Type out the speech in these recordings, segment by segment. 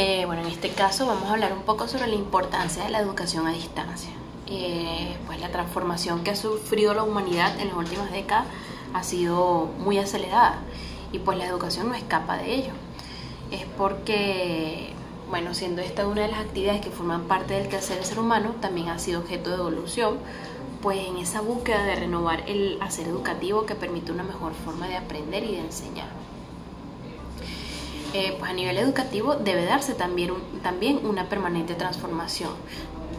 Eh, bueno, en este caso vamos a hablar un poco sobre la importancia de la educación a distancia. Eh, pues la transformación que ha sufrido la humanidad en las últimas décadas ha sido muy acelerada y pues la educación no escapa de ello. Es porque, bueno, siendo esta una de las actividades que forman parte del quehacer del ser humano, también ha sido objeto de evolución, pues en esa búsqueda de renovar el hacer educativo que permite una mejor forma de aprender y de enseñar. Eh, pues a nivel educativo debe darse también, también una permanente transformación,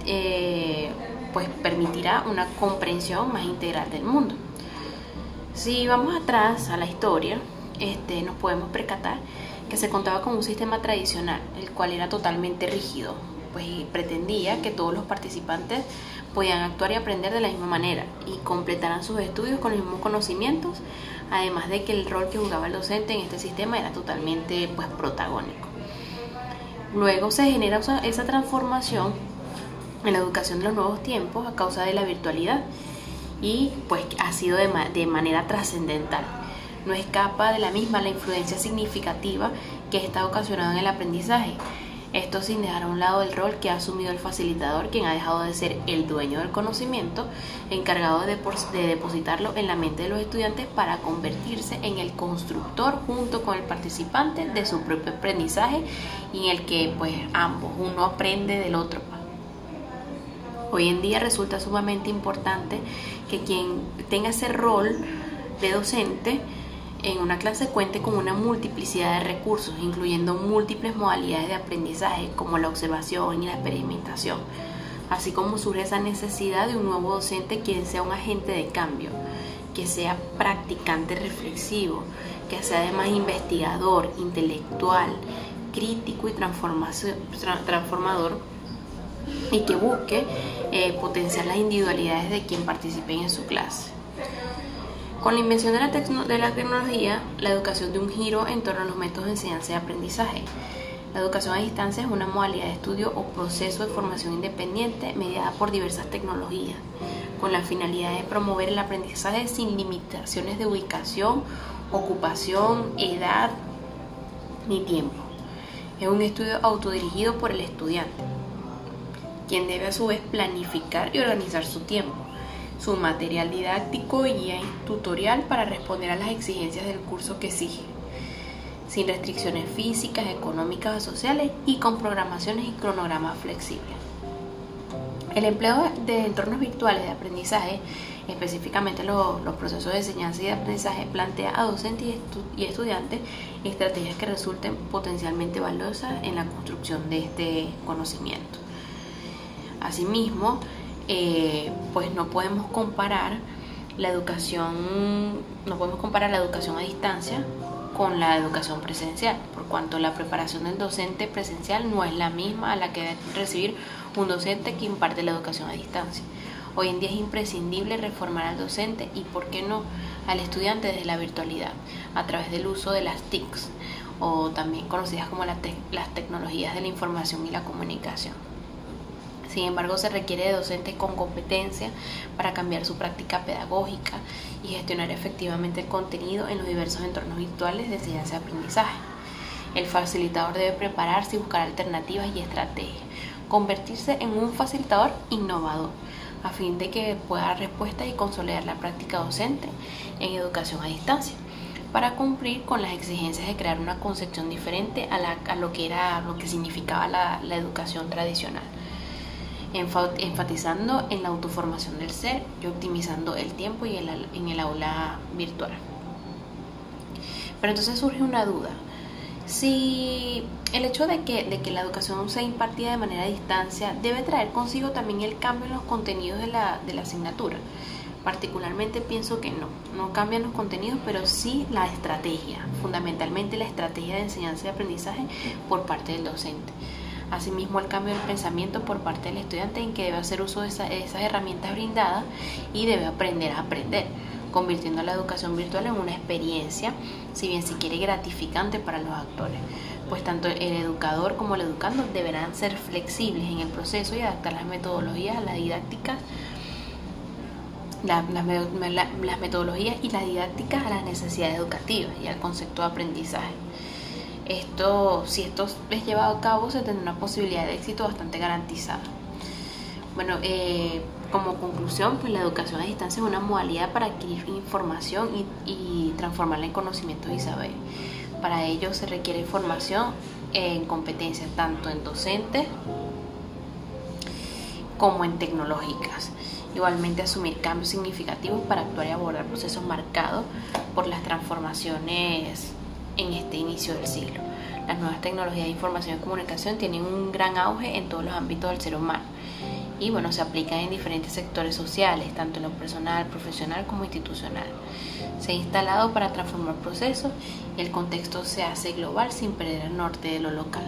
eh, pues permitirá una comprensión más integral del mundo. Si vamos atrás a la historia, este, nos podemos percatar que se contaba con un sistema tradicional, el cual era totalmente rígido, pues pretendía que todos los participantes podían actuar y aprender de la misma manera y completaran sus estudios con los mismos conocimientos, además de que el rol que jugaba el docente en este sistema era totalmente pues, protagónico. Luego se genera esa transformación en la educación de los nuevos tiempos a causa de la virtualidad y pues ha sido de, manera trascendental. No escapa de la misma la influencia significativa que está ocasionado en el aprendizaje esto sin dejar a un lado el rol que ha asumido el facilitador, quien ha dejado de ser el dueño del conocimiento, encargado de, depositarlo en la mente de los estudiantes para convertirse en el constructor junto con el participante de su propio aprendizaje y en el que pues ambos, uno aprende del otro. Hoy en día resulta sumamente importante que quien tenga ese rol de docente en una clase cuente con una multiplicidad de recursos, incluyendo múltiples modalidades de aprendizaje como la observación y la experimentación, así como surge esa necesidad de un nuevo docente quien sea un agente de cambio, que sea practicante reflexivo, que sea además investigador, intelectual, crítico y transformador y que busque eh, potenciar las individualidades de quien participe en su clase. Con la invención de la, tecnología, la educación dio un giro en torno a los métodos de enseñanza y aprendizaje. La educación a distancia es una modalidad de estudio o proceso de formación independiente mediada por diversas tecnologías, con la finalidad de promover el aprendizaje sin limitaciones de ubicación, ocupación, edad ni tiempo. Es un estudio autodirigido por el estudiante, quien debe a su vez planificar y organizar su tiempo su material didáctico y guía tutorial para responder a las exigencias del curso que exige, sin restricciones físicas, económicas o sociales y con programaciones y cronogramas flexibles. El empleo de entornos virtuales de aprendizaje, específicamente los, procesos de enseñanza y de aprendizaje, plantea a docentes y, estudiantes estrategias que resulten potencialmente valiosas en la construcción de este conocimiento. Asimismo, eh, pues no podemos comparar la educación, no podemos comparar la educación a distancia con la educación presencial, por cuanto la preparación del docente presencial no es la misma a la que debe recibir un docente que imparte la educación a distancia. Hoy en día es imprescindible reformar al docente y, ¿por qué no?, al estudiante desde la virtualidad, a través del uso de las TICs, o también conocidas como las tecnologías de la información y la comunicación. Sin embargo, se requiere de docentes con competencia para cambiar su práctica pedagógica y gestionar efectivamente el contenido en los diversos entornos virtuales de enseñanza y aprendizaje. El facilitador debe prepararse y buscar alternativas y estrategias, convertirse en un facilitador innovador a fin de que pueda dar respuesta y consolidar la práctica docente en educación a distancia para cumplir con las exigencias de crear una concepción diferente a, lo que era lo que significaba la educación tradicional enfatizando en la autoformación del ser y optimizando el tiempo y el, en el aula virtual. Pero entonces surge una duda. Si el hecho de que, de que la educación sea impartida de manera a distancia debe traer consigo también el cambio en los contenidos de la, de la asignatura. Particularmente pienso que no, no cambian los contenidos, pero sí la estrategia, fundamentalmente la estrategia de enseñanza y aprendizaje por parte del docente. Asimismo, el cambio del pensamiento por parte del estudiante en que debe hacer uso de, esas herramientas brindadas y debe aprender a aprender, convirtiendo la educación virtual en una experiencia, si bien si quiere gratificante para los actores, pues tanto el educador como el educando deberán ser flexibles en el proceso y adaptar las metodologías las didácticas las metodologías y las didácticas a las necesidades educativas y al concepto de aprendizaje. Esto, si esto es llevado a cabo, se tendrá una posibilidad de éxito bastante garantizada. Bueno, eh, como conclusión, pues la educación a distancia es una modalidad para adquirir información y, transformarla en conocimiento y saber. Para ello se requiere formación en competencias tanto en docentes como en tecnológicas. Igualmente asumir cambios significativos para actuar y abordar procesos marcados por las transformaciones en este inicio del siglo. Las nuevas tecnologías de información y comunicación tienen un gran auge en todos los ámbitos del ser humano y bueno, se aplican en diferentes sectores sociales, tanto en lo personal, profesional como institucional. Se ha instalado para transformar procesos y el contexto se hace global sin perder el norte de lo local.